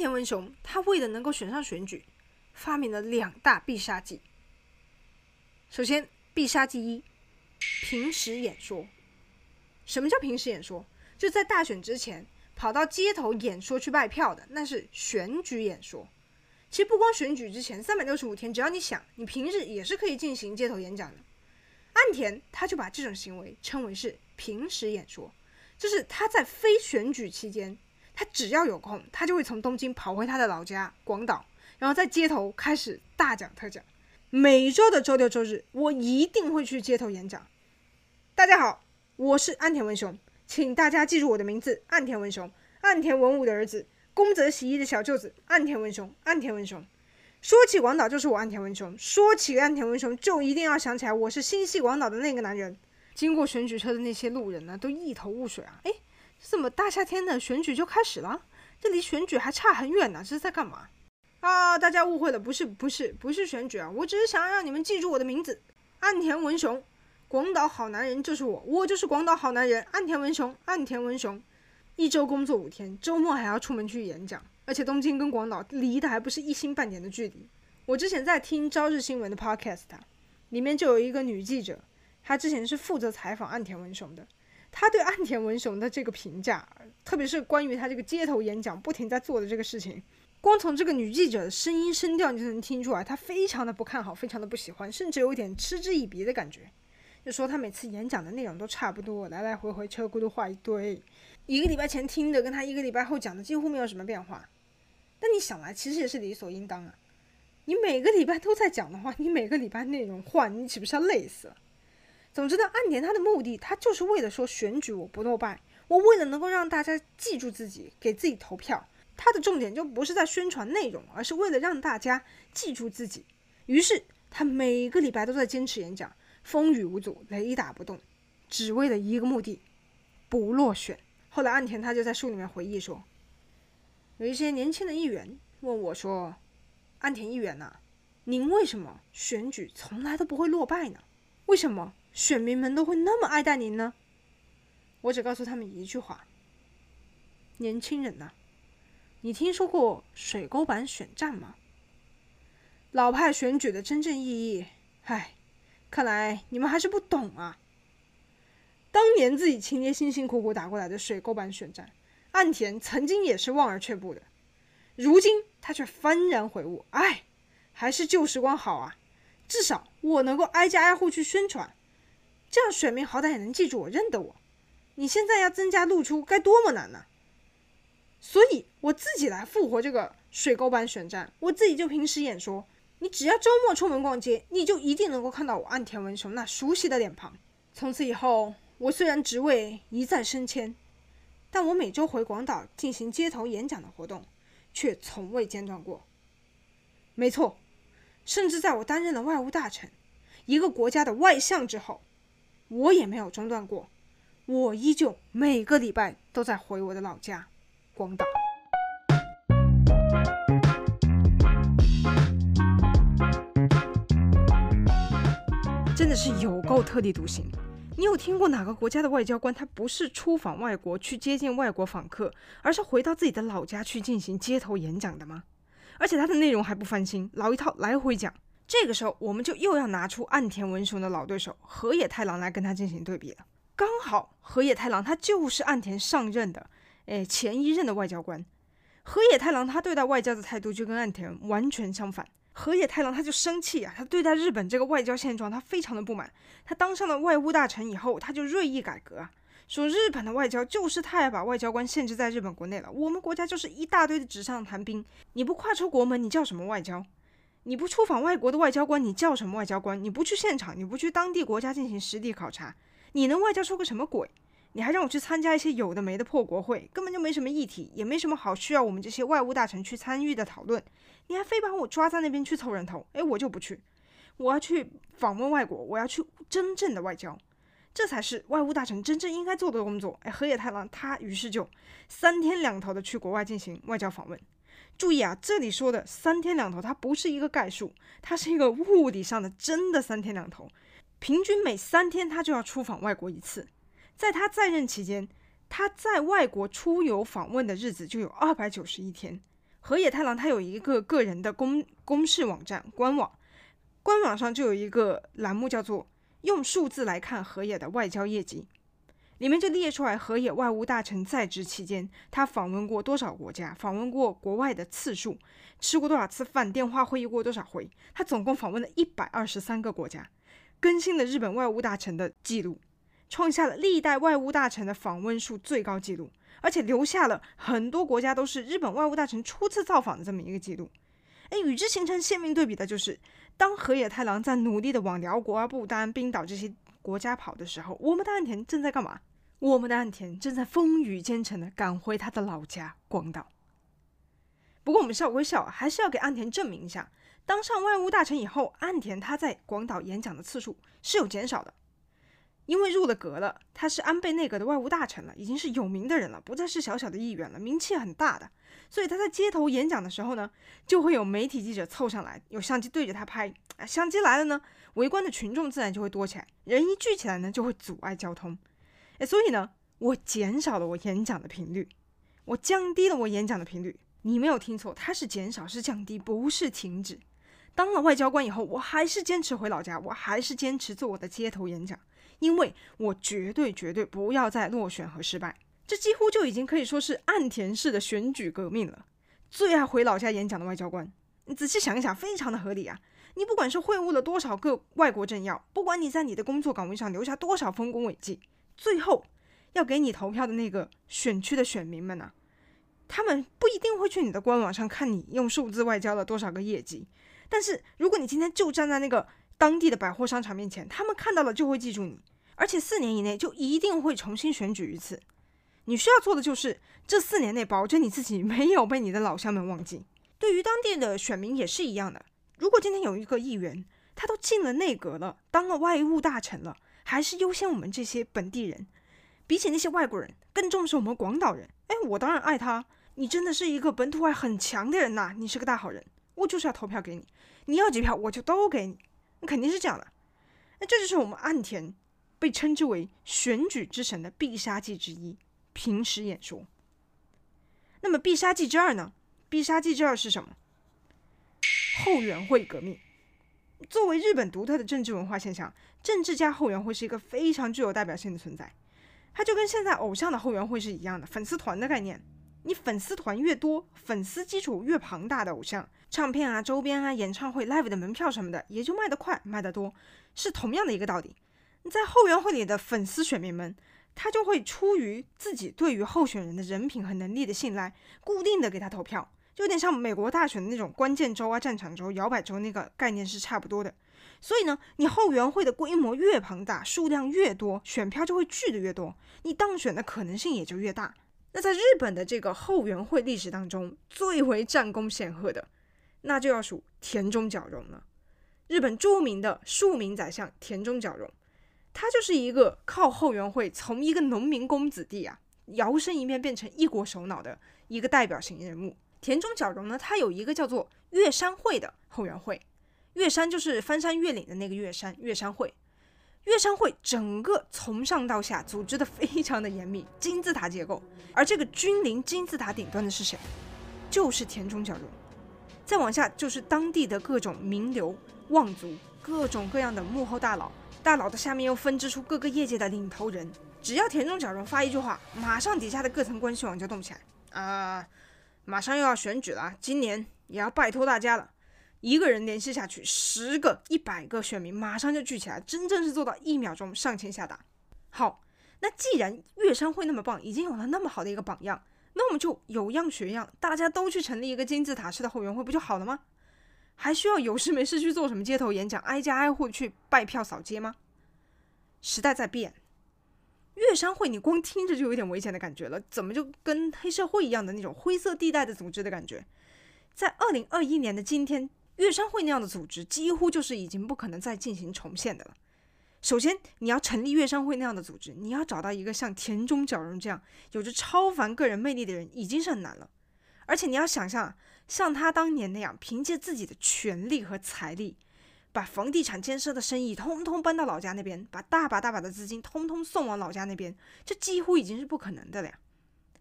田文雄他为了能够选上选举，发明了两大必杀技。首先，必杀技一：平时演说。什么叫平时演说？就在大选之前跑到街头演说去卖票的，那是选举演说。其实不光选举之前三百六十五天，只要你想，你平日也是可以进行街头演讲的。岸田他就把这种行为称为是平时演说，就是他在非选举期间，他只要有空，他就会从东京跑回他的老家广岛，然后在街头开始大讲特讲。每周的周六周日，我一定会去街头演讲。大家好，我是岸田文雄，请大家记住我的名字：岸田文雄，岸田文武的儿子，宫泽喜一的小舅子，岸田文雄，岸田文雄。说起广岛，就是我岸田文雄；说起岸田文雄，就一定要想起来我是心系广岛的那个男人。经过选举车的那些路人呢，都一头雾水啊！哎，这么大夏天的选举就开始了？这离选举还差很远呢，这是在干嘛？啊！大家误会了，不是，不是，不是选举啊！我只是想要让你们记住我的名字，岸田文雄，广岛好男人就是我，我就是广岛好男人，岸田文雄，岸田文雄。一周工作五天，周末还要出门去演讲，而且东京跟广岛离的还不是一星半点的距离。我之前在听朝日新闻的 podcast，里面就有一个女记者，她之前是负责采访岸田文雄的，她对岸田文雄的这个评价，特别是关于他这个街头演讲不停在做的这个事情。光从这个女记者的声音声调，你就能听出来，她非常的不看好，非常的不喜欢，甚至有一点嗤之以鼻的感觉。就说她每次演讲的内容都差不多，来来回回车轱辘话一堆，一个礼拜前听的跟她一个礼拜后讲的几乎没有什么变化。但你想来，其实也是理所应当啊。你每个礼拜都在讲的话，你每个礼拜内容换，你岂不是要累死了？总之呢，岸田他的目的，他就是为了说选举我不落败，我为了能够让大家记住自己，给自己投票。他的重点就不是在宣传内容，而是为了让大家记住自己。于是他每个礼拜都在坚持演讲，风雨无阻，雷打不动，只为了一个目的：不落选。后来岸田他就在书里面回忆说，有一些年轻的议员问我说：“岸田议员呐，您为什么选举从来都不会落败呢？为什么选民们都会那么爱戴您呢？”我只告诉他们一句话：“年轻人呐。”你听说过水沟版选战吗？老派选举的真正意义，唉，看来你们还是不懂啊。当年自己亲爹辛辛苦苦打过来的水沟版选战，岸田曾经也是望而却步的。如今他却幡然悔悟，唉，还是旧时光好啊！至少我能够挨家挨户去宣传，这样选民好歹也能记住我，认得我。你现在要增加露出，该多么难呢？所以我自己来复活这个水沟版选战，我自己就平时演说。你只要周末出门逛街，你就一定能够看到我岸田文雄那熟悉的脸庞。从此以后，我虽然职位一再升迁，但我每周回广岛进行街头演讲的活动，却从未间断过。没错，甚至在我担任了外务大臣，一个国家的外相之后，我也没有中断过。我依旧每个礼拜都在回我的老家。广岛真的是有够特立独行。你有听过哪个国家的外交官，他不是出访外国去接见外国访客，而是回到自己的老家去进行街头演讲的吗？而且他的内容还不翻新，老一套来回讲。这个时候，我们就又要拿出岸田文雄的老对手河野太郎来跟他进行对比了。刚好河野太郎他就是岸田上任的。哎，前一任的外交官河野太郎，他对待外交的态度就跟岸田完全相反。河野太郎他就生气啊，他对待日本这个外交现状，他非常的不满。他当上了外务大臣以后，他就锐意改革啊，说日本的外交就是太把外交官限制在日本国内了。我们国家就是一大堆的纸上谈兵，你不跨出国门，你叫什么外交？你不出访外国的外交官，你叫什么外交官？你不去现场，你不去当地国家进行实地考察，你能外交出个什么鬼？你还让我去参加一些有的没的破国会，根本就没什么议题，也没什么好需要我们这些外务大臣去参与的讨论。你还非把我抓在那边去凑人头，哎，我就不去。我要去访问外国，我要去真正的外交，这才是外务大臣真正应该做的工作。哎，河野太郎他于是就三天两头的去国外进行外交访问。注意啊，这里说的三天两头，它不是一个概述，它是一个物理上的真的三天两头，平均每三天他就要出访外国一次。在他在任期间，他在外国出游访问的日子就有二百九十一天。河野太郎他有一个个人的公公示网站官网，官网上就有一个栏目叫做“用数字来看河野的外交业绩”，里面就列出来河野外务大臣在职期间他访问过多少国家，访问过国外的次数，吃过多少次饭，电话会议过多少回，他总共访问了一百二十三个国家，更新了日本外务大臣的记录，创下了历代外务大臣的访问数最高纪录。而且留下了很多国家都是日本外务大臣初次造访的这么一个记录，哎，与之形成鲜明对比的就是，当河野太郎在努力的往辽国啊、不丹、冰岛这些国家跑的时候，我们的岸田正在干嘛？我们的岸田正在风雨兼程的赶回他的老家广岛。不过我们笑归笑，还是要给岸田证明一下，当上外务大臣以后，岸田他在广岛演讲的次数是有减少的。因为入了阁了，他是安倍内阁的外务大臣了，已经是有名的人了，不再是小小的议员了，名气很大的。所以他在街头演讲的时候呢，就会有媒体记者凑上来，有相机对着他拍。相机来了呢，围观的群众自然就会多起来，人一聚起来呢，就会阻碍交通。哎，所以呢，我减少了我演讲的频率，我降低了我演讲的频率。你没有听错，它是减少，是降低，不是停止。当了外交官以后，我还是坚持回老家，我还是坚持做我的街头演讲。因为我绝对绝对不要再落选和失败，这几乎就已经可以说是岸田式的选举革命了。最爱回老家演讲的外交官，你仔细想一想，非常的合理啊。你不管是会晤了多少个外国政要，不管你在你的工作岗位上留下多少丰功伟绩，最后要给你投票的那个选区的选民们呢、他们不一定会去你的官网上看你用数字外交了多少个业绩，但是如果你今天就站在那个当地的百货商场面前，他们看到了就会记住你。而且四年以内就一定会重新选举一次，你需要做的就是这四年内保证你自己没有被你的老乡们忘记。对于当地的选民也是一样的。如果今天有一个议员，他都进了内阁了，当了外务大臣了，还是优先我们这些本地人，比起那些外国人更重视我们广岛人。哎，我当然爱他。你真的是一个本土爱很强的人呐，你是个大好人，我就是要投票给你。你要几票我就都给你，那肯定是这样的。那这就是我们岸田。被称之为选举之神的必杀技之一，平时演说。那么必杀技之二呢？必杀技之二是什么？后援会革命。作为日本独特的政治文化现象，政治家后援会是一个非常具有代表性的存在。它就跟现在偶像的后援会是一样的，粉丝团的概念。你粉丝团越多，粉丝基础越庞大的偶像，唱片啊、周边啊、演唱会、live 的门票什么的，也就卖得快、卖得多，是同样的一个道理。在后援会里的粉丝选民们，他就会出于自己对于候选人的人品和能力的信赖，固定的给他投票，就有点像美国大选的那种关键州啊、战场州、摇摆州那个概念是差不多的。所以呢，你后援会的规模越庞大，数量越多，选票就会聚的越多，你当选的可能性也就越大。那在日本的这个后援会历史当中，最为战功显赫的，那就要数田中角荣了。日本著名的庶民宰相田中角荣。他就是一个靠后援会从一个农民工子弟啊，摇身一变变成一国首脑的一个代表性人物。田中角荣呢，他有一个叫做月山会的后援会，岳山就是翻山越岭的那个越山，岳山会。岳山会整个从上到下组织的非常的严密，金字塔结构。而这个君临金字塔顶端的是谁？就是田中角荣。再往下就是当地的各种名流望族，各种各样的幕后大佬。大佬的下面又分支出各个业界的领头人，只要田中角荣发一句话，马上底下的各层关系网就动起来啊、马上又要选举了，今年也要拜托大家了。一个人联系下去，十个、一百个选民马上就聚起来，真正是做到一秒钟上签下达。好，那既然越山会那么棒，已经有了那么好的一个榜样，那我们就有样学样，大家都去成立一个金字塔式的后援会，不就好了吗？还需要有事没事去做什么街头演讲，挨家挨户去拜票扫街吗？时代在变，越山会你光听着就有点危险的感觉了，怎么就跟黑社会一样的那种灰色地带的组织的感觉？在二零二一年的今天，乐商会那样的组织几乎就是已经不可能再进行重现的了。首先，你要成立乐商会那样的组织，你要找到一个像田中角荣这样有着超凡个人魅力的人，已经是很难了。而且你要想象，像他当年那样，凭借自己的权力和财力，把房地产建设的生意通通搬到老家那边，把大把大把的资金通通送往老家那边，这几乎已经是不可能的了呀。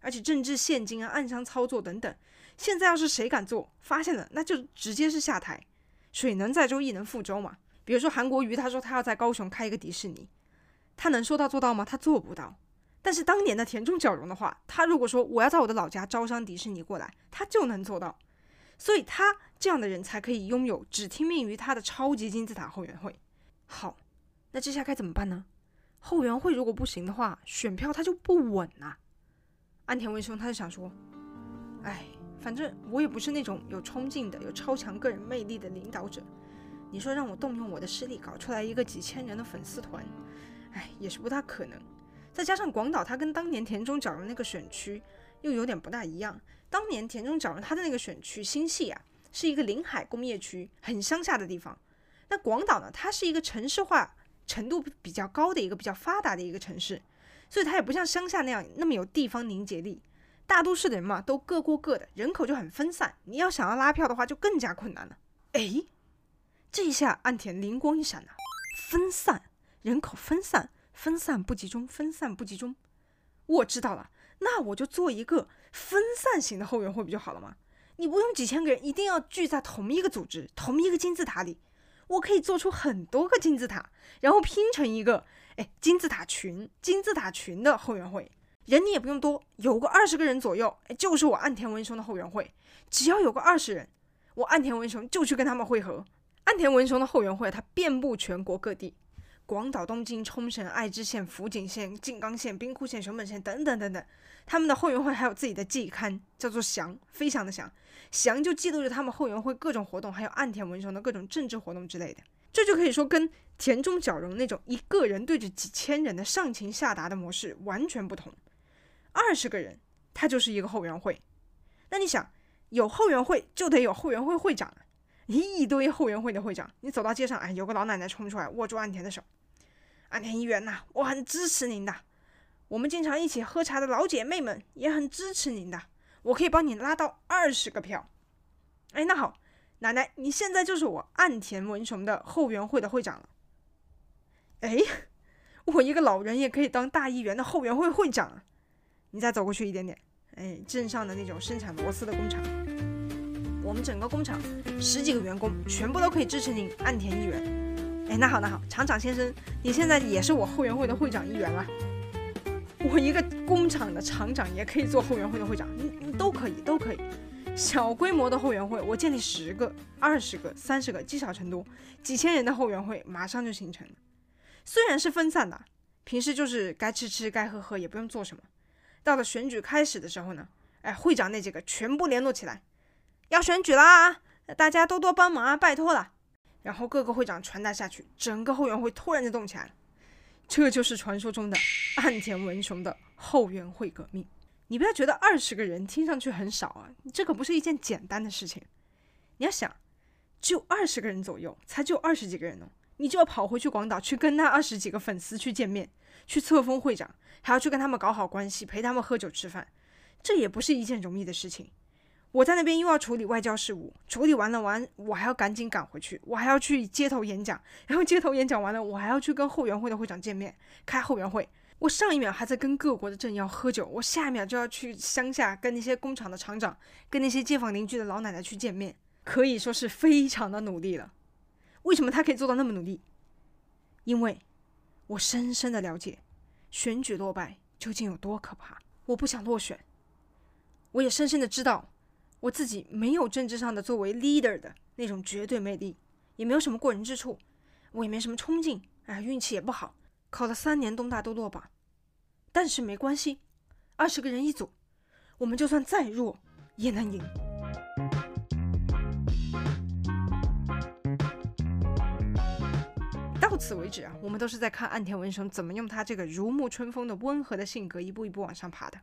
而且政治献金啊、暗箱操作等等，现在要是谁敢做，发现了那就直接是下台。水能载舟，亦能覆舟嘛。比如说韩国瑜，他说他要在高雄开一个迪士尼，他能说到做到吗？他做不到。但是当年的田中角荣的话，他如果说我要在我的老家招商迪士尼过来，他就能做到。所以他这样的人才可以拥有只听命于他的超级金字塔后援会。好，那接下该怎么办呢？后援会如果不行的话，选票他就不稳啊。安田文雄他就想说，哎，反正我也不是那种有冲劲的、有超强个人魅力的领导者。你说让我动用我的势力搞出来一个几千人的粉丝团，哎，也是不大可能。再加上广岛，它跟当年田中角荣那个选区又有点不大一样。当年田中角荣他的那个选区新潟啊，是一个临海工业区，很乡下的地方。那广岛呢，它是一个城市化程度比较高的一个比较发达的一个城市，所以它也不像乡下那样那么有地方凝结力。大都市的人嘛，都各过各的，人口就很分散。你要想要拉票的话，就更加困难了。诶，这一下岸田灵光一闪啊，分散，人口分散。分散不集中，分散不集中，我知道了，那我就做一个分散型的后援会不就好了吗？你不用几千个人一定要聚在同一个组织、同一个金字塔里，我可以做出很多个金字塔，然后拼成一个哎金字塔群、金字塔群的后援会，人你也不用多，有个二十个人左右，哎，就是我岸田文雄的后援会，只要有个二十人，我岸田文雄就去跟他们会合。岸田文雄的后援会，它遍布全国各地。广岛、东京、冲绳、爱知县、福井县、静冈县、兵库县、熊本县等等等等，他们的后援会还有自己的季刊，叫做“翔，飞翔的翔，翔就记录着他们后援会各种活动，还有岸田文雄的各种政治活动之类的。这就可以说跟田中角荣那种一个人对着几千人的上情下达的模式完全不同。二十个人，他就是一个后援会。那你想，有后援会就得有后援会会长，一堆后援会的会长，你走到街上，哎，有个老奶奶冲出来握住岸田的手。岸田议员呐，我很支持您的。我们经常一起喝茶的老姐妹们也很支持您的。我可以帮你拉到二十个票。哎，那好，奶奶，你现在就是我岸田文雄的后援会的会长了。哎，我一个老人也可以当大议员的后援会会长。你再走过去一点点，哎，镇上的那种生产螺丝的工厂，我们整个工厂十几个员工全部都可以支持您，岸田议员。哎，那好，那好，厂长先生，你现在也是我后援会的会长一员了。我一个工厂的厂长也可以做后援会的会长，你你都可以，都可以。小规模的后援会，我建立十个、二十个、三十个，积少成多，几千人的后援会马上就形成了。虽然是分散的，平时就是该吃吃，该喝喝，也不用做什么。到了选举开始的时候呢，哎，会长那几个全部联络起来，要选举啦，大家多多帮忙啊，拜托了。然后各个会长传达下去，整个后援会突然就动起来了。这就是传说中的岸田文雄的后援会革命。你不要觉得二十个人听上去很少啊，这可不是一件简单的事情。你要想，就二十个人左右，才就二十几个人呢，你就要跑回去广岛去跟那二十几个粉丝去见面，去册封会长，还要去跟他们搞好关系，陪他们喝酒吃饭，这也不是一件容易的事情。我在那边又要处理外交事务，处理完了完，我还要赶紧赶回去，我还要去街头演讲，然后街头演讲完了，我还要去跟后援会的会长见面，开后援会。我上一秒还在跟各国的政要喝酒，我下一秒就要去乡下跟那些工厂的厂长，跟那些街坊邻居的老奶奶去见面，可以说是非常的努力了。为什么他可以做到那么努力？因为我深深的了解，选举落败究竟有多可怕。我不想落选，我也深深的知道。我自己没有政治上的作为 leader 的那种绝对魅力，也没有什么过人之处，我也没什么冲劲，哎，运气也不好，考了三年东大都落榜。但是没关系，二十个人一组，我们就算再弱也能赢。此为止啊，我们都是在看岸田文雄怎么用他这个如沐春风的温和的性格，一步一步往上爬的，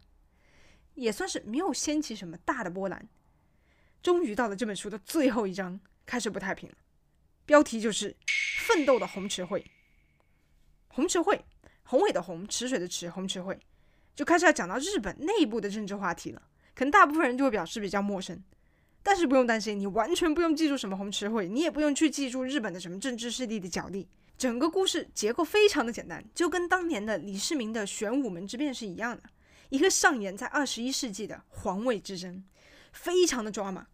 也算是没有掀起什么大的波澜。终于到了这本书的最后一章，开始不太平了。标题就是“奋斗的红池会”。红池会，宏伟的宏，池水的池，红池会，就开始要讲到日本内部的政治话题了。可能大部分人就会表示比较陌生，但是不用担心，你完全不用记住什么红池会，你也不用去记住日本的什么政治势力的角力。整个故事结构非常的简单，就跟当年的李世民的玄武门之变是一样的，一个上演在二十一世纪的皇位之争。非常的抓马。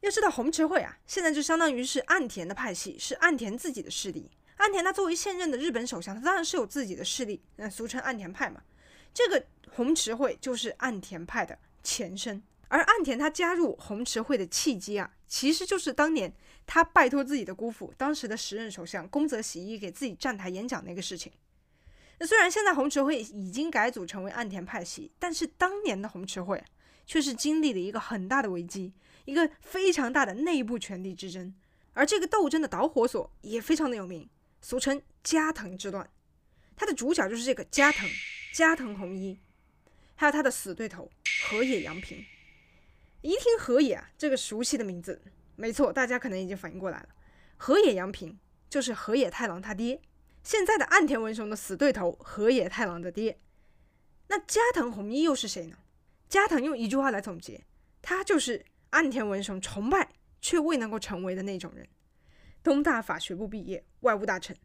要知道洪池会啊，现在就相当于是岸田的派系，是岸田自己的势力。岸田他作为现任的日本首相，他当然是有自己的势力，那俗称岸田派嘛。这个洪池会就是岸田派的前身，而岸田他加入洪池会的契机啊，其实就是当年他拜托自己的姑父，当时的时任首相宫泽喜一给自己站台演讲那个事情。那虽然现在红池会已经改组成为岸田派系，但是当年的红池会却是经历了一个很大的危机，一个非常大的内部权力之争，而这个斗争的导火索也非常的有名。俗称加藤之乱，他的主角就是这个加藤加藤弘一，还有他的死对头河野洋平。一听河野啊这个熟悉的名字，没错，大家可能已经反应过来了，河野洋平就是河野太郎他爹，现在的岸田文雄的死对头河野太郎的爹。那加藤弘一又是谁呢？加藤用一句话来总结，他就是岸田文雄崇拜却未能够成为的那种人。东大法学部毕业，外务大臣，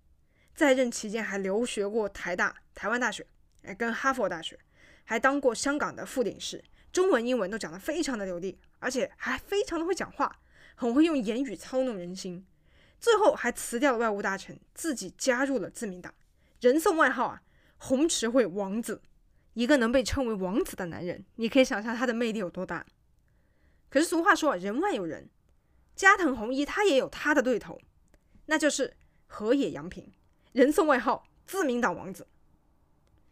在任期间还留学过台大、台湾大学，哎，跟哈佛大学，还当过香港的副领事，中文、英文都讲得非常的流利，而且还非常的会讲话，很会用言语操弄人心。最后还辞掉了外务大臣，自己加入了自民党，人送外号啊“洪池会王子”。一个能被称为王子的男人，你可以想象他的魅力有多大。可是俗话说，人外有人，加藤弘一他也有他的对头。那就是河野洋平，人送外号“自民党王子”。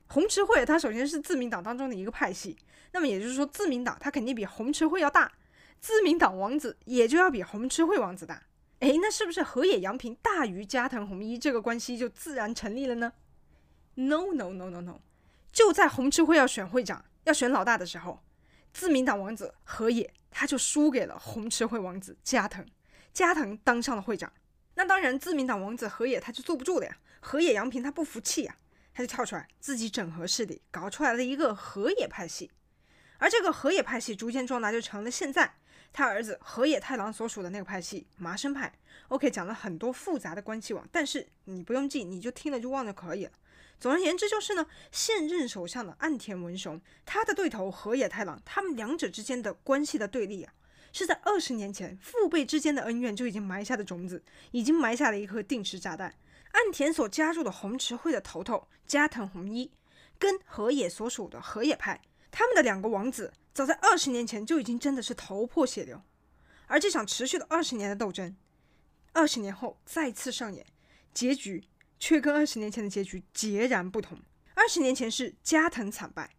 洪池会他首先是自民党当中的一个派系，那么也就是说，自民党他肯定比洪池会要大，自民党王子也就要比红池会王子大。诶，那是不是河野洋平大于加藤弘一这个关系就自然成立了呢？No no no no no，就在红池会要选会长、要选老大的时候，自民党王子河野他就输给了红池会王子加藤，加藤当上了会长。那当然，自民党王子河野他就坐不住了呀。河野洋平他不服气呀，他就跳出来自己整合势力，搞出来了一个河野派系。而这个河野派系逐渐壮大，就成了现在他儿子河野太郎所属的那个派系麻生派。OK，讲了很多复杂的关系网，但是你不用记，你就听了就忘就可以了。总而言之，就是呢，现任首相的岸田文雄，他的对头河野太郎，他们两者之间的关系的对立啊。是在二十年前，父辈之间的恩怨就已经埋下的种子，已经埋下了一颗定时炸弹。岸田所加入的红池会的头头加藤弘一，跟河野所属的河野派，他们的两个王子，早在二十年前就已经真的是头破血流。而这场持续了二十年的斗争，二十年后再次上演，结局却跟二十年前的结局截然不同。二十年前是加藤惨败，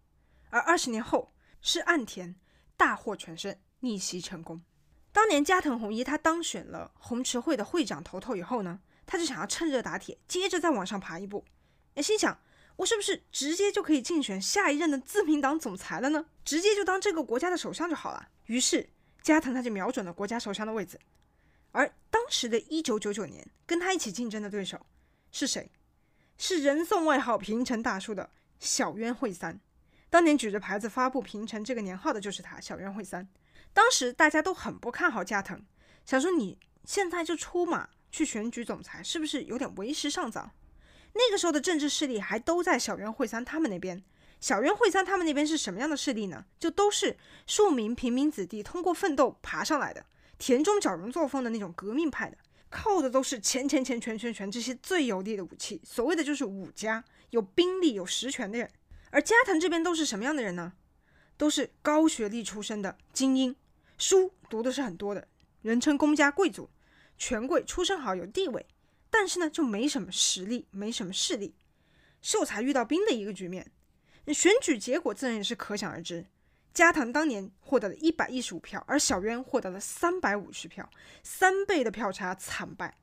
而二十年后是岸田大获全胜。逆袭成功。当年加藤弘一他当选了红池会的会长头头以后呢，他就想要趁热打铁，接着再往上爬一步。哎，心想我是不是直接就可以竞选下一任的自民党总裁了呢？直接就当这个国家的首相就好了。于是加藤他就瞄准了国家首相的位置。而当时的一九九九年，跟他一起竞争的对手是谁？是人送外号“平成大叔”的小渊惠三。当年举着牌子发布“平成”这个年号的就是他，小渊惠三。当时大家都很不看好加藤，想说你现在就出马去选举总裁，是不是有点为时尚早？那个时候的政治势力还都在小渊惠三他们那边。小渊惠三他们那边是什么样的势力呢？就都是庶民平民子弟通过奋斗爬上来的，田中角荣作风的那种革命派的，靠的都是钱钱钱权权权这些最有力的武器。所谓的就是武家，有兵力有实权的人。而加藤这边都是什么样的人呢？都是高学历出身的精英，书读的是很多的，人称公家贵族，权贵出身好有地位，但是呢就没什么实力，没什么势力，秀才遇到兵的一个局面。选举结果自然也是可想而知，加藤当年获得了一百一十五票，而小渊获得了三百五十票，三倍的票差，惨败。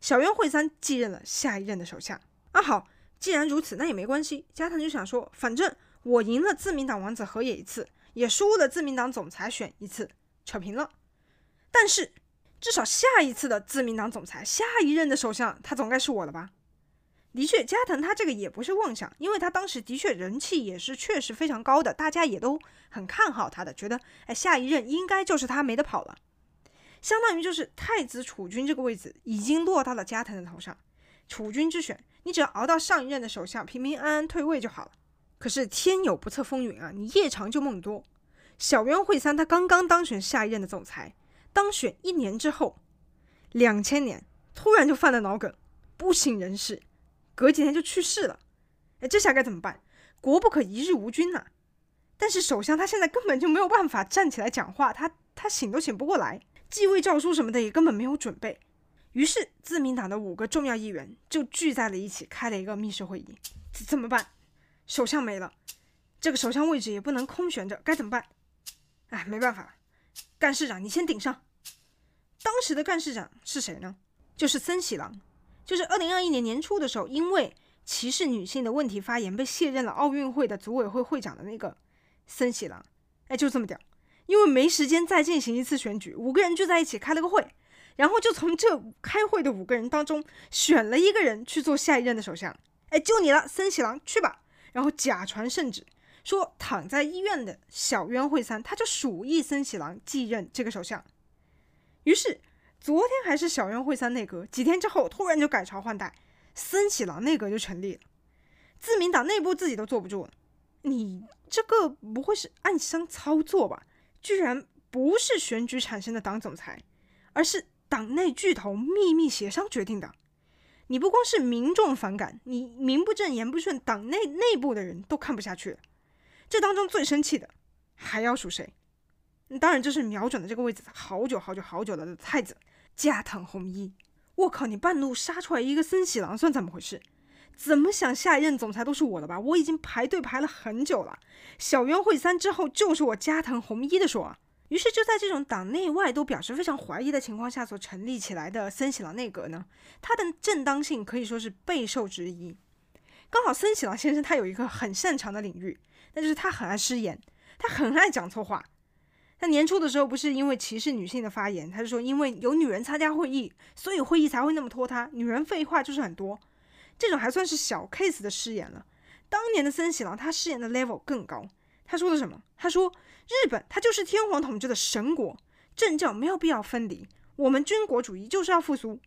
小渊惠三继任了下一任的首相。啊好，既然如此，那也没关系。加藤就想说，反正。我赢了自民党王子河野一次，也输了自民党总裁选一次，扯平了。但是至少下一次的自民党总裁，下一任的首相，他总该是我了吧？的确，加藤他这个也不是妄想，因为他当时的确人气也是确实非常高的，大家也都很看好他的，觉得哎，下一任应该就是他，没得跑了。相当于就是太子储君这个位置已经落到了加藤的头上，储君之选，你只要熬到上一任的首相平平安安退位就好了。可是天有不测风云啊！你夜长就梦多，小渊惠三他刚刚当选下一任的总裁，当选一年之后，两千年突然就犯了脑梗，不省人事，隔几天就去世了。哎，这下该怎么办？国不可一日无君呐、但是首相他现在根本就没有办法站起来讲话，他他醒都醒不过来，继位诏书什么的也根本没有准备。于是自民党的五个重要议员就聚在了一起，开了一个密室会议。怎么办？首相没了，这个首相位置也不能空悬着，该怎么办？哎，没办法，干事长你先顶上。当时的干事长是谁呢？就是森喜朗，就是二零二一年年初的时候，因为歧视女性的问题发言被卸任了奥运会的组委会会长的那个森喜朗。哎，就这么屌，因为没时间再进行一次选举，五个人聚在一起开了个会，然后就从这开会的五个人当中选了一个人去做下一任的首相。哎，就你了，森喜朗，去吧。然后假传圣旨。说躺在医院的小渊惠三，他就鼠疫森喜朗继任这个首相。于是昨天还是小渊惠三内阁，几天之后突然就改朝换代，森喜朗内阁就成立了。自民党内部自己都坐不住了，你这个不会是暗箱操作吧？居然不是选举产生的党总裁，而是党内巨头秘密协商决定的。你不光是民众反感，你名不正言不顺，党内内部的人都看不下去了。这当中最生气的还要数谁？当然就是瞄准了这个位置好久好久好久的太子加藤弘一。我靠，你半路杀出来一个森喜朗，算怎么回事？怎么想下一任总裁都是我的吧？我已经排队排了很久了。小渊惠三之后就是我加藤弘一的说啊。于是就在这种党内外都表示非常怀疑的情况下所成立起来的森喜朗内阁呢，它的正当性可以说是备受质疑。刚好森喜朗先生他有一个很擅长的领域。那就是他很爱失言，他很爱讲错话。他年初的时候不是因为歧视女性的发言，他就说因为有女人参加会议，所以会议才会那么拖沓。女人废话就是很多，这种还算是小 case 的失言了。当年的森喜朗他失言的 level 更高。他说的什么？他说日本他就是天皇统治的神国，政教没有必要分离，我们军国主义就是要复苏。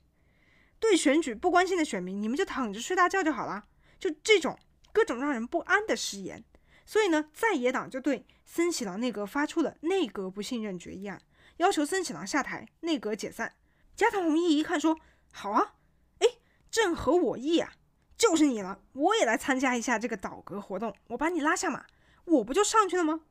对选举不关心的选民，你们就躺着睡大觉就好了。就这种各种让人不安的失言。所以呢，在野党就对森喜朗内阁发出了内阁不信任决议案，要求森喜朗下台，内阁解散。加藤弘一一看说：“好啊，哎，正合我意啊，就是你了，我也来参加一下这个倒阁活动，我把你拉下马，我不就上去了吗？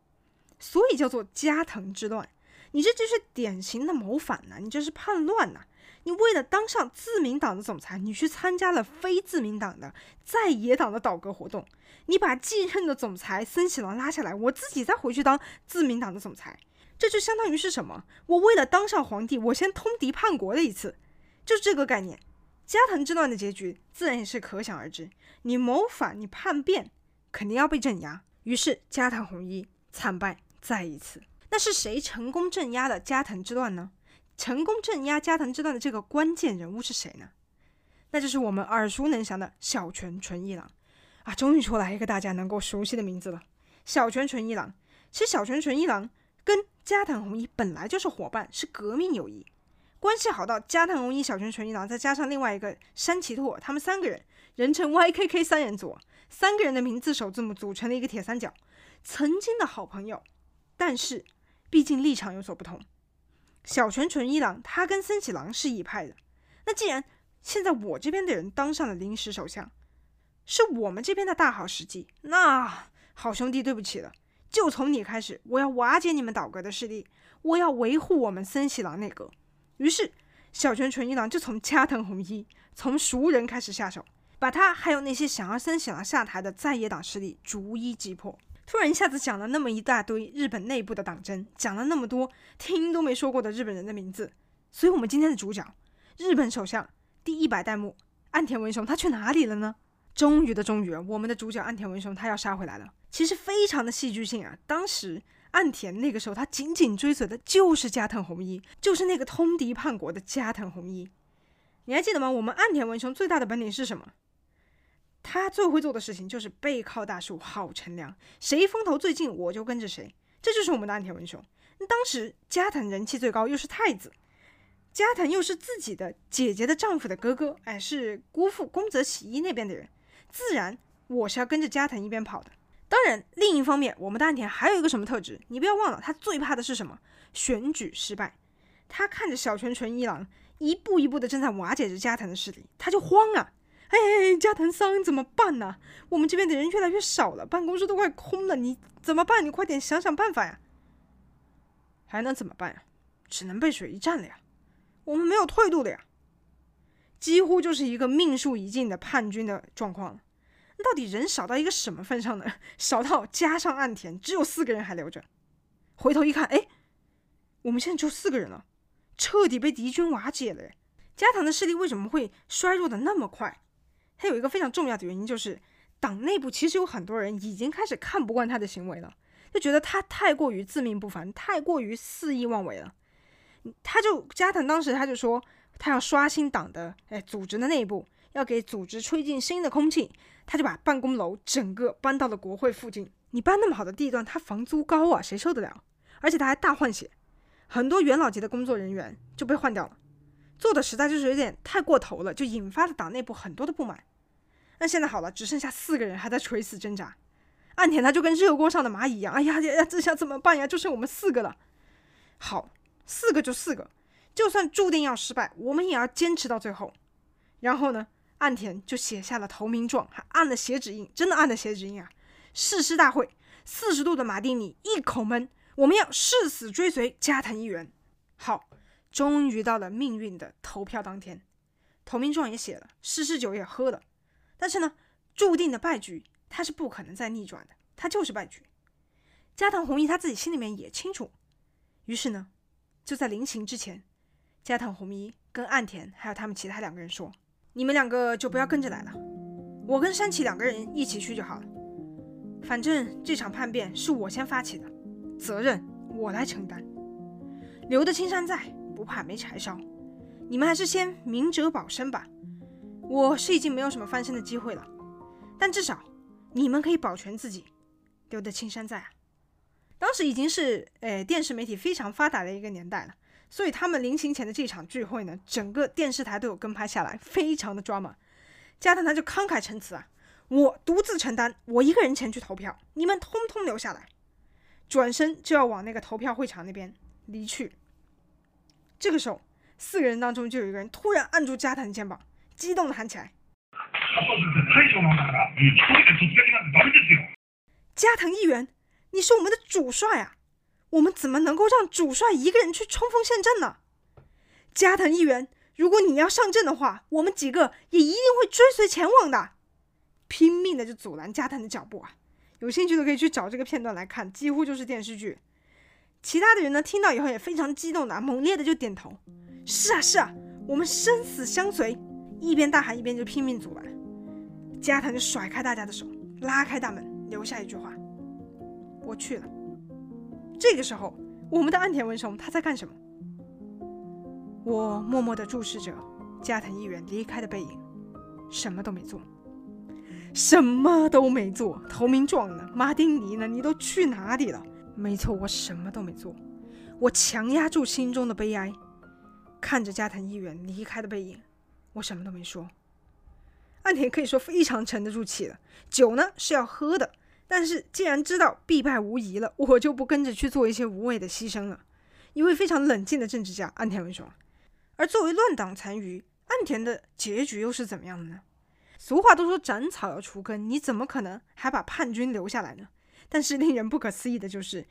所以叫做加藤之乱。你这就是典型的谋反呐，你这是叛乱呐。”你为了当上自民党的总裁，你去参加了非自民党的在野党的倒戈活动，你把继任的总裁森喜朗拉下来，我自己再回去当自民党的总裁，这就相当于是什么？我为了当上皇帝，我先通敌叛国了一次，就是这个概念。加藤之乱的结局自然也是可想而知，你谋反，你叛变，肯定要被镇压。于是加藤弘一惨败再一次。那是谁成功镇压了加藤之乱呢？成功镇压加藤之乱的这个关键人物是谁呢？那就是我们耳熟能详的小泉纯一郎啊！终于出来一个大家能够熟悉的名字了。小泉纯一郎，其实小泉纯一郎跟加藤弘一本来就是伙伴，是革命友谊，关系好到加藤弘一、小泉纯一郎再加上另外一个山崎拓，他们三个人人称 YKK 三人组，三个人的名字首字母组成了一个铁三角，曾经的好朋友，但是毕竟立场有所不同。小泉纯一郎，他跟森喜朗是一派的。那既然现在我这边的人当上了临时首相，是我们这边的大好时机。那好兄弟，对不起了，就从你开始，我要瓦解你们倒阁的势力，我要维护我们森喜朗内阁。于是，小泉纯一郎就从加藤弘一，从熟人开始下手，把他还有那些想要森喜朗下台的在野党势力逐一击破。突然一下子讲了那么一大堆日本内部的党争，讲了那么多听都没说过的日本人的名字，所以我们今天的主角，日本首相第一百代目岸田文雄，他去哪里了呢？终于的终于，我们的主角岸田文雄他要杀回来了，其实非常的戏剧性啊！当时岸田那个时候他紧紧追随的就是加藤弘一，就是那个通敌叛国的加藤弘一，你还记得吗？我们岸田文雄最大的本领是什么？他最会做的事情就是背靠大树好乘凉，谁风头最劲我就跟着谁，这就是我们的岸田文雄。当时加藤人气最高，又是太子，加藤又是自己的姐姐的丈夫的哥哥，哎，是姑父宫泽喜一那边的人，自然我是要跟着加藤一边跑的。当然，另一方面，我们的岸田还有一个什么特质？你不要忘了，他最怕的是什么？选举失败。他看着小泉纯一郎一步一步的正在瓦解着加藤的势力，他就慌啊！哎，加藤桑怎么办呢、我们这边的人越来越少了，办公室都快空了，你怎么办？你快点想想办法呀！还能怎么办呀？只能背水一战了呀！我们没有退路了呀！几乎就是一个命数已尽的叛军的状况了。那到底人少到一个什么份上呢？少到加上岸田，只有四个人还留着。回头一看，哎，我们现在就四个人了，彻底被敌军瓦解了。加藤的势力为什么会衰弱的那么快？他有一个非常重要的原因，就是党内部其实有很多人已经开始看不惯他的行为了，就觉得他太过于自命不凡，太过于肆意妄为了。他就加藤当时他就说，他要刷新党的哎组织的内部。要给组织吹进新的空气，他就把办公楼整个搬到了国会附近。你搬那么好的地段，他房租高啊，谁受得了？而且他还大换血，很多元老级的工作人员就被换掉了，做的实在就是有点太过头了，就引发了党内部很多的不满。那现在好了，只剩下四个人还在垂死挣扎，岸田他就跟热锅上的蚂蚁一样，哎呀呀呀，这下怎么办呀？就剩我们四个了。好，四个就四个，就算注定要失败，我们也要坚持到最后。然后呢？岸田就写下了投名状，还按了血指印，真的按了血指印啊！誓师大会，四十度的马丁尼一口闷，我们要誓死追随加藤议员。好，终于到了命运的投票当天，投名状也写了，誓师酒也喝了，但是呢，注定的败局他是不可能再逆转的，他就是败局。加藤弘一他自己心里面也清楚，于是呢，就在临行之前，加藤弘一跟岸田还有他们其他两个人说。你们两个就不要跟着来了，我跟山崎两个人一起去就好了。反正这场叛变是我先发起的，责任我来承担。留得青山在，不怕没柴烧。你们还是先明哲保身吧。我是已经没有什么翻身的机会了，但至少你们可以保全自己，留得青山在啊。当时已经是诶电视媒体非常发达的一个年代了。所以他们临行前的这场聚会呢，整个电视台都有跟拍下来，非常的抓马。加藤他就慷慨陈词啊，我独自承担，我一个人前去投票，你们通通留下来。转身就要往那个投票会场那边离去。这个时候，四个人当中就有一个人突然按住加藤的肩膀，激动的喊起来：“加藤议员，你是我们的主帅啊！”我们怎么能够让主帅一个人去冲锋陷阵呢？加藤议员，如果你要上阵的话，我们几个也一定会追随前往的。拼命的就阻拦加藤的脚步啊！有兴趣的可以去找这个片段来看，几乎就是电视剧。其他的人呢，听到以后也非常激动的，猛烈的就点头：“是啊，是啊，我们生死相随。”一边大喊一边就拼命阻拦。加藤就甩开大家的手，拉开大门，留下一句话：“我去了。”这个时候，我们的岸田文雄他在干什么？我默默地注视着加藤议员离开的背影，什么都没做，什么都没做。投名状呢？马丁尼呢？你都去哪里了？没错，我什么都没做，我强压住心中的悲哀，看着加藤议员离开的背影，我什么都没说。岸田可以说非常沉得住气了，酒呢是要喝的。但是，既然知道必败无疑了，我就不跟着去做一些无谓的牺牲了。一位非常冷静的政治家岸田文雄，而作为乱党残余，岸田的结局又是怎么样的呢？俗话都说斩草要除根，你怎么可能还把叛军留下来呢？但是令人不可思议的就是，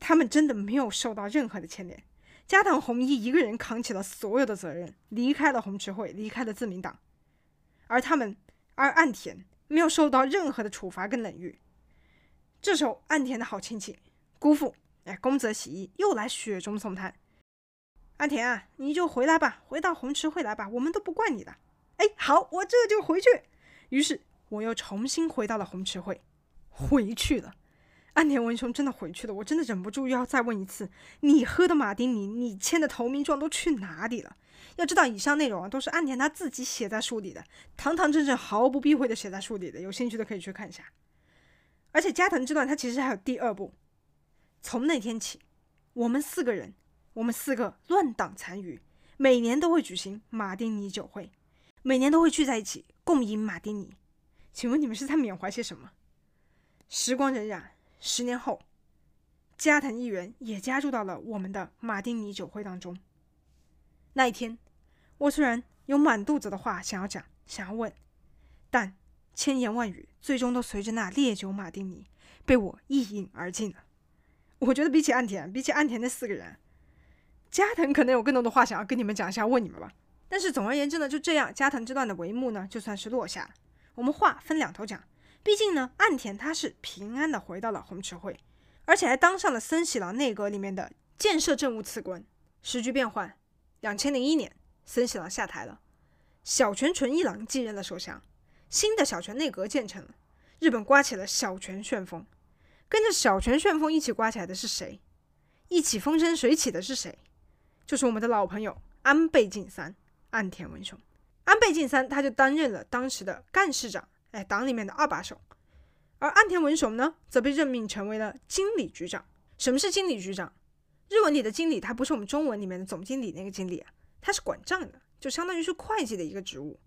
他们真的没有受到任何的牵连。加藤弘一一个人扛起了所有的责任，离开了红池会，离开了自民党，而他们，而岸田没有受到任何的处罚跟冷遇。这时候，岸田的好亲戚姑父哎，宫泽喜一又来雪中送炭。岸田啊，你就回来吧，回到红池会来吧，我们都不怪你的。哎，好，我这就回去。于是，我又重新回到了红池会，回去了。岸田文雄真的回去了，我真的忍不住又要再问一次：你喝的马丁尼，你签的投名状都去哪里了？要知道，以上内容啊，都是岸田他自己写在书里的，堂堂正正、毫不避讳的写在书里的。有兴趣的可以去看一下。而且加藤这段他其实还有第二部。从那天起，我们四个人，我们四个乱党残余，每年都会举行马丁尼酒会，每年都会聚在一起共饮马丁尼。请问你们是在缅怀些什么？时光荏苒，十年后，加藤议员也加入到了我们的马丁尼酒会当中。那一天，我虽然有满肚子的话想要讲，想要问，但千言万语最终都随着那烈酒马丁尼被我一饮而尽了。我觉得比起岸田，比起岸田那四个人，加藤可能有更多的话想要跟你们讲，想要问你们吧。但是总而言之呢，就这样，加藤这段的帷幕呢，就算是落下了。我们话分两头讲。毕竟呢，岸田他是平安的回到了红池会，而且还当上了森喜朗内阁里面的建设政务次官。时局变换，两千零一年，森喜朗下台了，小泉纯一郎继任了首相，新的小泉内阁建成了。日本刮起了小泉旋风，跟着小泉旋风一起刮起来的是谁？一起风生水起的是谁？就是我们的老朋友安倍晋三，岸田文雄。安倍晋三他就担任了当时的干事长。哎，党里面的二把手，而岸田文雄呢，则被任命成为了经理局长。什么是经理局长？日文里的经理，他不是我们中文里面的总经理那个经理他，是管账的，就相当于是会计的一个职务。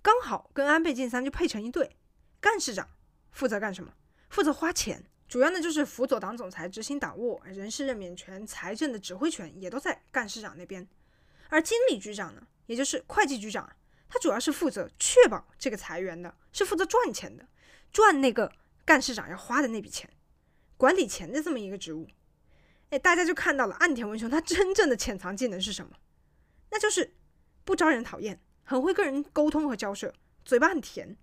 刚好跟安倍晋三就配成一对。干事长负责干什么？负责花钱，主要呢就是辅佐党总裁执行党务，人事任免权、财政的指挥权也都在干事长那边。而经理局长呢，也就是会计局长。他主要是负责确保这个裁员的，是负责赚钱的，赚那个干事长要花的那笔钱，管理钱的这么一个职务。哎，大家就看到了岸田文雄他真正的潜藏技能是什么？那就是不招人讨厌，很会跟人沟通和交涉，嘴巴很甜。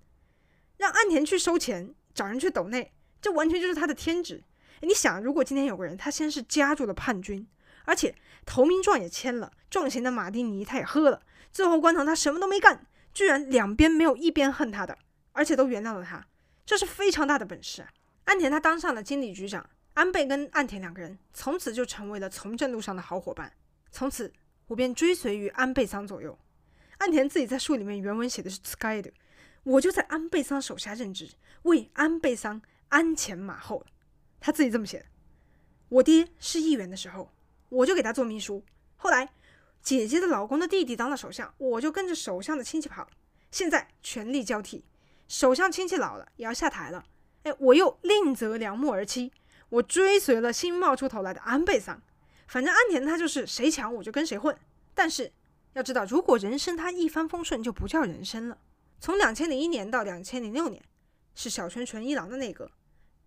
让岸田去收钱，找人去抖内，这完全就是他的天职。你想，如果今天有个人，他先是加入了叛军，而且投名状也签了，壮行的马丁尼他也喝了。最后关头，他什么都没干，居然两边没有一边恨他的，而且都原谅了他，这是非常大的本事！岸田他当上了经理局长，安倍跟岸田两个人从此就成为了从政路上的好伙伴。从此，我便追随于安倍桑左右。岸田自己在书里面原文写的是“ sky 的”，我就在安倍桑手下任职，为安倍桑鞍前马后。他自己这么写的。我爹是议员的时候，我就给他做秘书，后来。姐姐的老公的弟弟当了首相，我就跟着首相的亲戚跑。现在权力交替，首相亲戚老了也要下台了，哎，我又另择良木而栖，我追随了新冒出头来的安倍桑。反正岸田他就是谁强我就跟谁混。但是要知道，如果人生他一帆风顺，就不叫人生了。从两千零一年到两千零六年，是小泉纯一郎的内阁，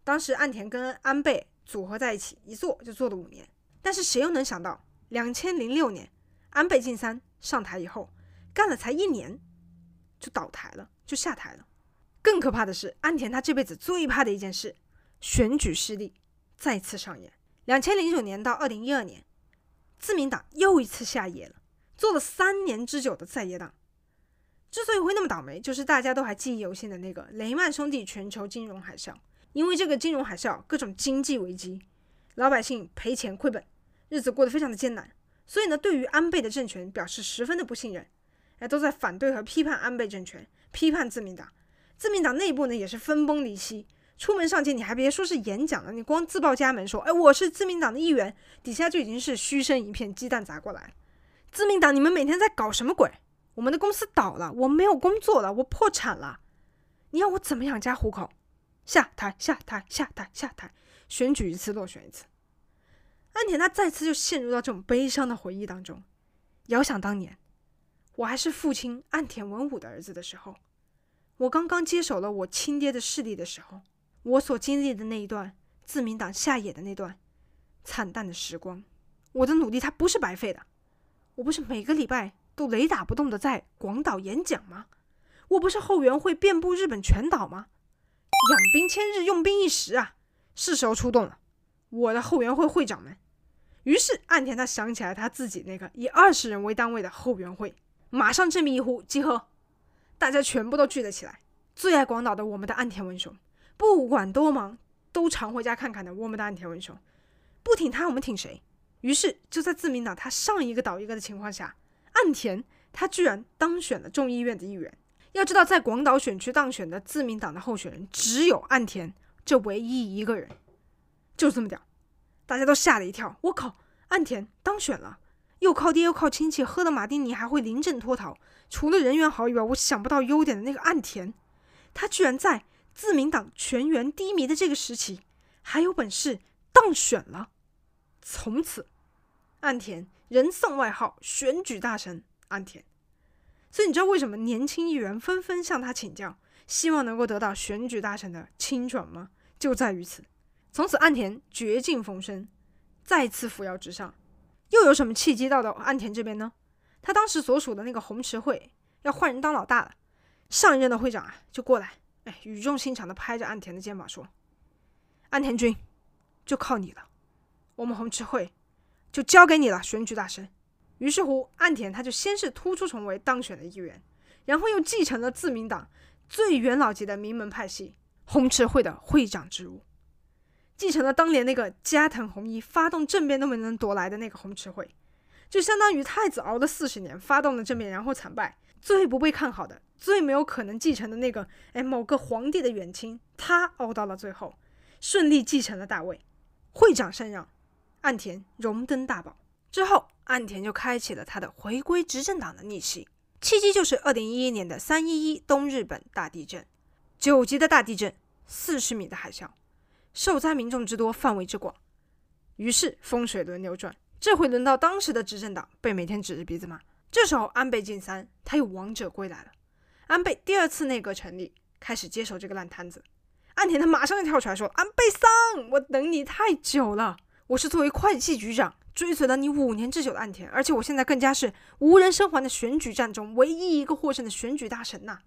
当时岸田跟安倍组合在一起，一做就做了五年。但是谁又能想到，两千零六年。安倍晋三上台以后，干了才一年，就倒台了，就下台了。更可怕的是，安田他这辈子最怕的一件事——选举失利再次上演。两千零九年到二零一二年，自民党又一次下野了，做了三年之久的在野党。之所以会那么倒霉，就是大家都还记忆犹新的那个雷曼兄弟全球金融海啸。因为这个金融海啸，各种经济危机，老百姓赔钱亏本，日子过得非常的艰难。所以呢，对于安倍的政权表示十分的不信任，哎，都在反对和批判安倍政权，批判自民党。自民党内部呢也是分崩离析。出门上街，你还别说是演讲了，你光自报家门说，哎，我是自民党的议员，底下就已经是嘘声一片，鸡蛋砸过来。自民党，你们每天在搞什么鬼？我们的公司倒了，我没有工作了，我破产了，你要我怎么养家糊口？下台，下台，下台，下台，选举一次落选一次。岸田他再次就陷入到这种悲伤的回忆当中。遥想当年，我还是父亲岸田文武的儿子的时候，我刚刚接手了我亲爹的势力的时候，我所经历的那一段自民党下野的那段惨淡的时光，我的努力它不是白费的。我不是每个礼拜都雷打不动的在广岛演讲吗？我不是后援会遍布日本全岛吗？养兵千日，用兵一时啊，是时候出动了，我的后援会会长们。于是岸田他想起来他自己那个以二十人为单位的后援会，马上这么一呼集合，大家全部都聚了起来。最爱广岛的我们的岸田文雄，不管多忙都常回家看看的我们的岸田文雄，不挺他我们挺谁？于是就在自民党他上一个倒一个的情况下，岸田他居然当选了众议院的议员。要知道在广岛选区当选的自民党的候选人只有岸田这唯一一个人，就这么屌。大家都吓了一跳，我靠！岸田当选了，又靠爹又靠亲戚，喝的马丁尼还会临阵脱逃，除了人缘好以外，我想不到优点的那个岸田，他居然在自民党全员低迷的这个时期，还有本事当选了。从此，岸田人送外号“选举大神岸田”。所以你知道为什么年轻议员纷纷向他请教，希望能够得到选举大神的钦点吗？就在于此。从此，岸田绝境逢生，再次扶摇直上。又有什么契机到的岸田这边呢？他当时所属的那个红池会要换人当老大了，上一任的会长啊就过来，哎，语重心长的拍着岸田的肩膀说：“岸田君，就靠你了，我们红池会就交给你了，选举大神。”于是乎，岸田他就先是突出重围当选了议员，然后又继承了自民党最元老级的名门派系红池会的会长职务，继承了当年那个加藤弘一发动政变都没能夺来的那个红池会，就相当于太子熬了四十年发动了政变，然后惨败，最不被看好的、最没有可能继承的那个哎某个皇帝的远亲，他熬到了最后，顺利继承了大位，会长禅让，岸田荣登大宝之后。岸田就开启了他的回归执政党的逆袭，契机就是二零一一年的三一一东日本大地震，九级的大地震，四十米的海啸，受灾民众之多，范围之广，于是风水轮流转，这回轮到当时的执政党被每天指着鼻子骂。这时候安倍晋三他又王者归来了，安倍第二次内阁成立，开始接手这个烂摊子，岸田他马上就跳出来说：“安倍桑，我等你太久了，我是作为会计局长。”追随了你五年之久的岸田，而且我现在更加是无人生还的选举战中唯一一个获胜的选举大神呐！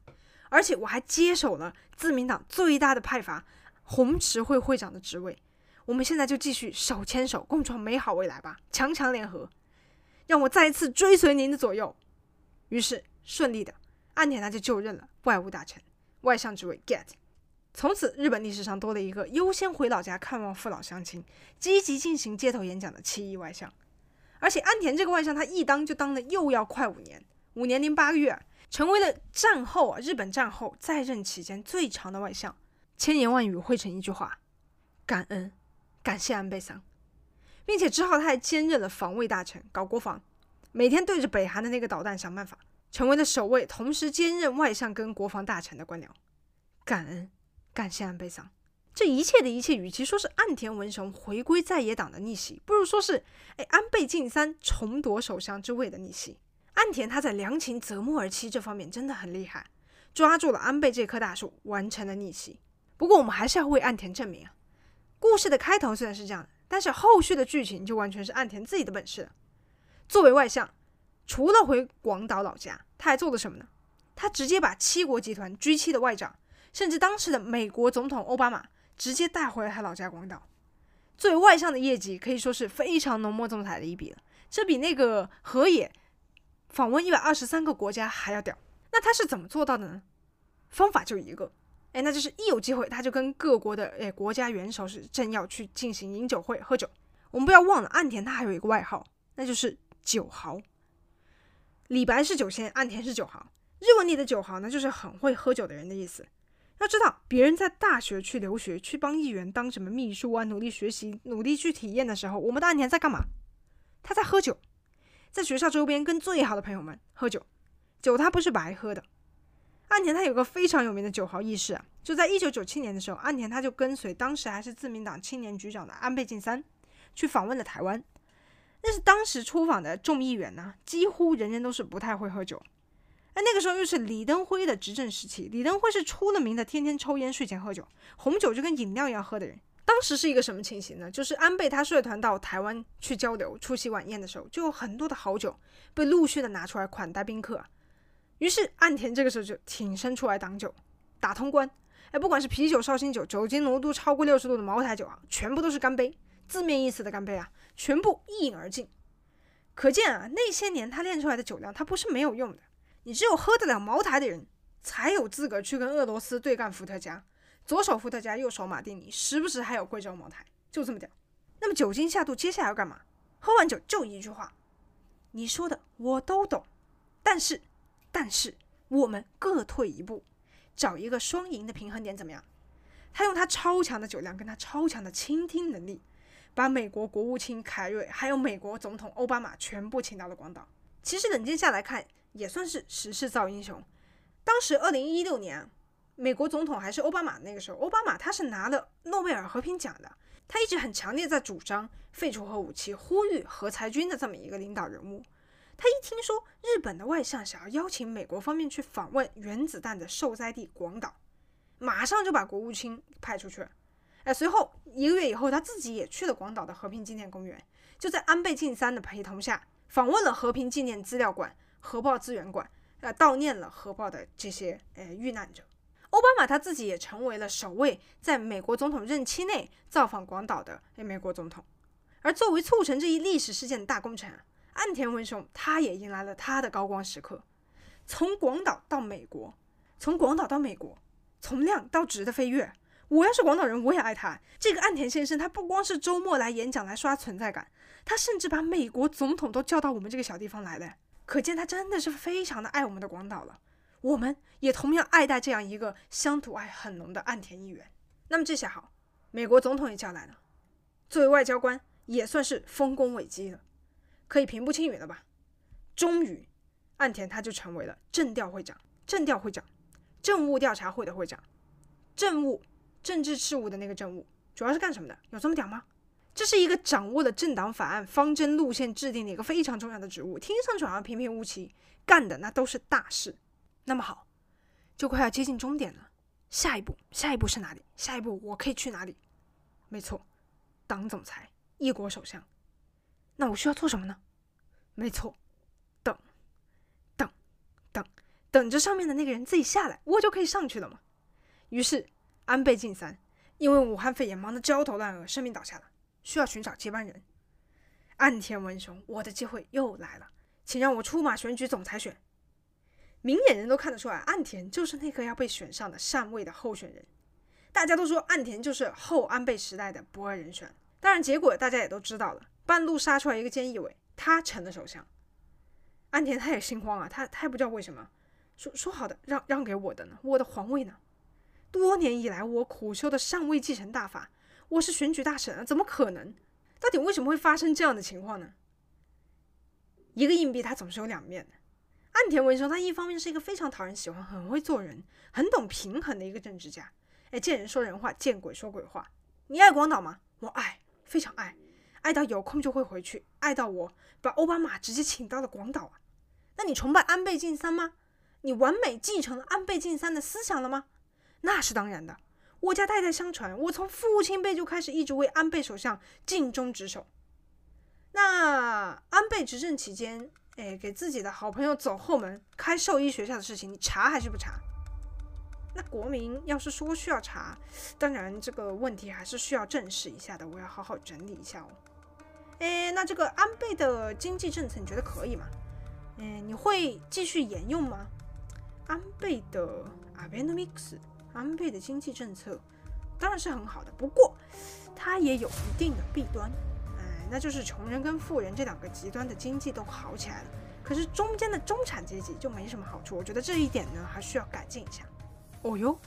而且我还接手了自民党最大的派阀红池会会长的职位。我们现在就继续手牵手共创美好未来吧，强强联合，让我再一次追随您的左右。于是顺利的，岸田他就就任了外务大臣，外相职位 get。从此，日本历史上多了一个优先回老家看望父老乡亲、积极进行街头演讲的七一外相。而且，岸田这个外相，他一当就当了又要快五年，五年零八个月，成为了战后啊日本战后在任期间最长的外相。千言万语汇成一句话：感恩，感谢安倍桑，并且之后他还兼任了防卫大臣，搞国防，每天对着北韩的那个导弹想办法，成为了首位同时兼任外相跟国防大臣的官僚。感恩。感谢安倍桑，这一切的一切，与其说是岸田文雄回归在野党的逆袭，不如说是哎安倍晋三重夺首相之位的逆袭。岸田他在良禽择木而栖这方面真的很厉害，抓住了安倍这棵大树，完成了逆袭。不过我们还是要为岸田证明啊，故事的开头虽然是这样的，但是后续的剧情就完全是岸田自己的本事了。作为外相，除了回广岛老家，他还做了什么呢？他直接把七国集团 G 七的外长。甚至当时的美国总统奥巴马直接带回了他老家广岛，作为外相的业绩可以说是非常浓墨重彩的一笔了。这比那个河野访问一百二十三个国家还要屌。那他是怎么做到的呢？方法就一个，哎，那就是一有机会他就跟各国的哎国家元首是政要去进行饮酒会喝酒。我们不要忘了，岸田他还有一个外号，那就是酒豪。李白是酒仙，岸田是酒豪。日文里的酒豪呢，就是很会喝酒的人的意思。要知道，别人在大学去留学，去帮议员当什么秘书啊，努力学习，努力去体验的时候，我们的岸田在干嘛？他在喝酒，在学校周边跟最好的朋友们喝酒。酒他不是白喝的。岸田他有个非常有名的酒豪軼事啊，就在一九九七年的时候，岸田他就跟随当时还是自民党青年局长的安倍晋三去访问了台湾。但是当时出访的众议员呢，几乎人人都是不太会喝酒。那那个时候又是李登辉的执政时期，李登辉是出了名的天天抽烟、睡前喝酒，红酒就跟饮料一样喝的人。当时是一个什么情形呢？就是安倍他率团到台湾去交流、出席晚宴的时候，就有很多的好酒被陆续的拿出来款待宾客。于是岸田这个时候就挺身出来挡酒，打通关。哎，不管是啤酒、绍兴酒，酒精浓度超过六十度的茅台酒啊，全部都是干杯，字面意思的干杯啊，全部一饮而尽。可见啊，那些年他练出来的酒量，他不是没有用的。你只有喝得了茅台的人，才有资格去跟俄罗斯对干伏特加。左手伏特加，右手马丁尼，时不时还有贵州茅台，就这么屌。那么酒精下肚，接下来要干嘛？喝完酒就一句话：你说的我都懂，但是，但是我们各退一步，找一个双赢的平衡点，怎么样？他用他超强的酒量跟他超强的倾听能力，把美国国务卿凯瑞还有美国总统奥巴马全部请到了广岛。其实冷静下来看。也算是时势造英雄。当时二零一六年，美国总统还是奥巴马那个时候，奥巴马他是拿了诺贝尔和平奖的，他一直很强烈在主张废除核武器、呼吁核裁军的这么一个领导人物。他一听说日本的外相想要邀请美国方面去访问原子弹的受灾地广岛，马上就把国务卿派出去了。哎，随后一个月以后，他自己也去了广岛的和平纪念公园，就在安倍晋三的陪同下，访问了和平纪念资料馆、核爆资源馆，呃，悼念了核爆的这些呃遇难者。奥巴马他自己也成为了首位在美国总统任期内造访广岛的美国总统。而作为促成这一历史事件的大功臣，岸田文雄他也迎来了他的高光时刻。从广岛到美国，从广岛到美国，从量到质的飞跃。我要是广岛人，我也爱他。这个岸田先生，他不光是周末来演讲来刷存在感，他甚至把美国总统都叫到我们这个小地方来了。可见他真的是非常的爱我们的广岛了。我们也同样爱戴这样一个乡土爱很浓的岸田议员。那么这下好，美国总统也叫来了，作为外交官也算是丰功伟绩了，可以平步青云了吧？终于，岸田他就成为了政调会长，政调会长，政务调查会的会长，政务政治事务的那个政务，主要是干什么的？有这么屌吗？这是一个掌握了政党法案、方针路线制定的一个非常重要的职务，听上去好像平平无奇，干的那都是大事。那么好，就快要接近终点了。下一步，下一步是哪里？下一步我可以去哪里？没错，党总裁，一国首相。那我需要做什么呢？没错，等，等，等，等着上面的那个人自己下来，我就可以上去了嘛。于是，安倍晋三因为武汉肺炎忙得焦头烂额，生病倒下了，需要寻找接班人。岸田文雄，我的机会又来了，请让我出马选举总裁选。明眼人都看得出来，岸田就是那个要被选上的上位的候选人。大家都说岸田就是后安倍时代的不二人选。当然，结果大家也都知道了，半路杀出来一个菅义伟，他成了首相。岸田他也心慌啊，他他也不知道为什么，说说好的让让给我的呢？我的皇位呢？多年以来我苦修的上位继承大法，我是选举大神啊，怎么可能？到底为什么会发生这样的情况呢？一个硬币它总是有两面的。岸田文雄，他一方面是一个非常讨人喜欢、很会做人、很懂平衡的一个政治家。哎，见人说人话，见鬼说鬼话。你爱广岛吗？我爱，非常爱，爱到有空就会回去，爱到我把奥巴马直接请到了广岛啊。那你崇拜安倍晋三吗？你完美继承了安倍晋三的思想了吗？那是当然的。我家代代相传，我从父亲辈就开始一直为安倍首相尽忠职守。那安倍执政期间，哎，给自己的好朋友走后门开兽医学校的事情，你查还是不查？那国民要是说需要查，当然这个问题还是需要正视一下的。我要好好整理一下哦。哎，那这个安倍的经济政策你觉得可以吗？哎，你会继续沿用吗？安倍的 Abenomics，安倍的经济政策当然是很好的，不过它也有一定的弊端。哎那就是穷人跟富人这两个极端的经济都好起来了，可是中间的中产阶级就没什么好处。我觉得这一点呢，还需要改进一下。哦哟，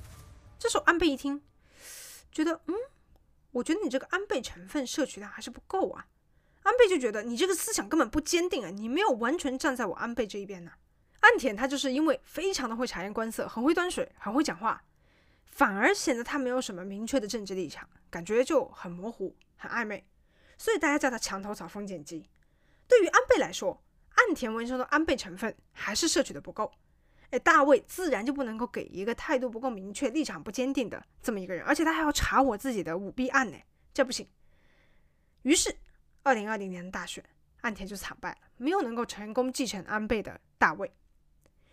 这时候安倍一听，觉得嗯，我觉得你这个安倍成分摄取量还是不够啊。安倍就觉得你这个思想根本不坚定啊，你没有完全站在我安倍这一边呢。岸田他就是因为非常的会察言观色，很会端水，很会讲话，反而显得他没有什么明确的政治立场，感觉就很模糊，很暧昧。所以大家叫他墙头草、封建机。对于安倍来说，岸田文雄的安倍成分还是摄取的不够。哎，大卫自然就不能够给一个态度不够明确、立场不坚定的这么一个人，而且他还要查我自己的舞弊案呢，这不行。于是，二零二零年的大选，岸田就惨败了，没有能够成功继承安倍的大位。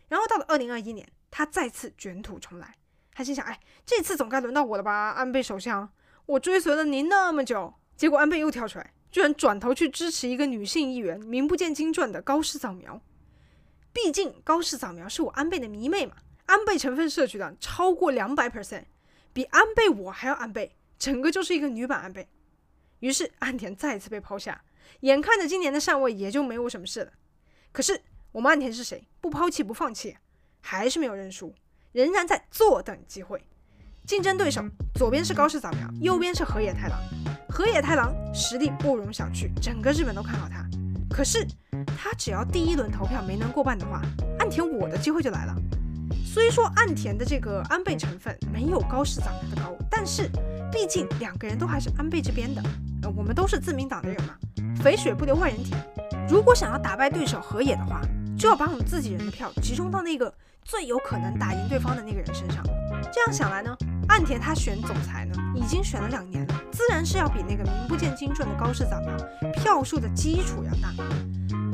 然后到了二零二一年，他再次卷土重来，他心想：哎，这次总该轮到我了吧，安倍首相，我追随了您那么久。结果安倍又跳出来，居然转头去支持一个女性议员，名不见经传的高市早苗。毕竟高市早苗是我安倍的迷妹嘛，安倍成分摄取量超过两百 percent，比安倍我还要安倍，整个就是一个女版安倍。于是岸田再次被抛下，眼看着今年的上位也就没我什么事了。可是我们岸田是谁？不抛弃不放弃，还是没有认输，仍然在坐等机会。竞争对手左边是高市早苗，右边是河野太郎。河野太郎实力不容小觑，整个日本都看好他。可是他只要第一轮投票没能过半的话，岸田我的机会就来了。虽说岸田的这个安倍成分没有高市早苗的高，但是毕竟两个人都还是安倍这边的，呃，我们都是自民党的人嘛，肥水不流外人田。如果想要打败对手河野的话，就要把我们自己人的票集中到那个最有可能打赢对方的那个人身上。这样想来呢，岸田他选总裁呢，已经选了两年了，自然是要比那个名不见经传的高市早苗票数的基础要大。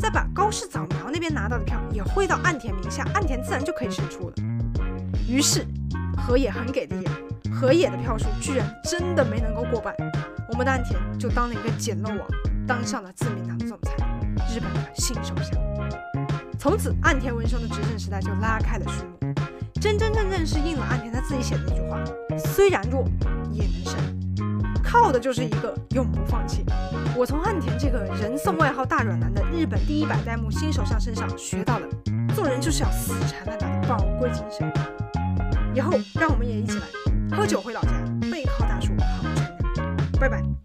再把高市早苗那边拿到的票也汇到岸田名下，岸田自然就可以胜出了。于是河野很给力，河野的票数居然真的没能够过半，我们的岸田就当了一个捡漏王，当上了自民党的总裁，日本的新首相。从此，岸田文雄的执政时代就拉开了序幕，真真正正是应了岸田他自己写的那句话：虽然弱，也能胜。靠的就是一个永不放弃。我从岸田这个人送外号“大软男”的日本第一百代目新首相身上学到了，做人就是要死缠烂打的宝贵精神。以后，让我们也一起来喝酒回老家，背靠大树好乘凉。拜拜。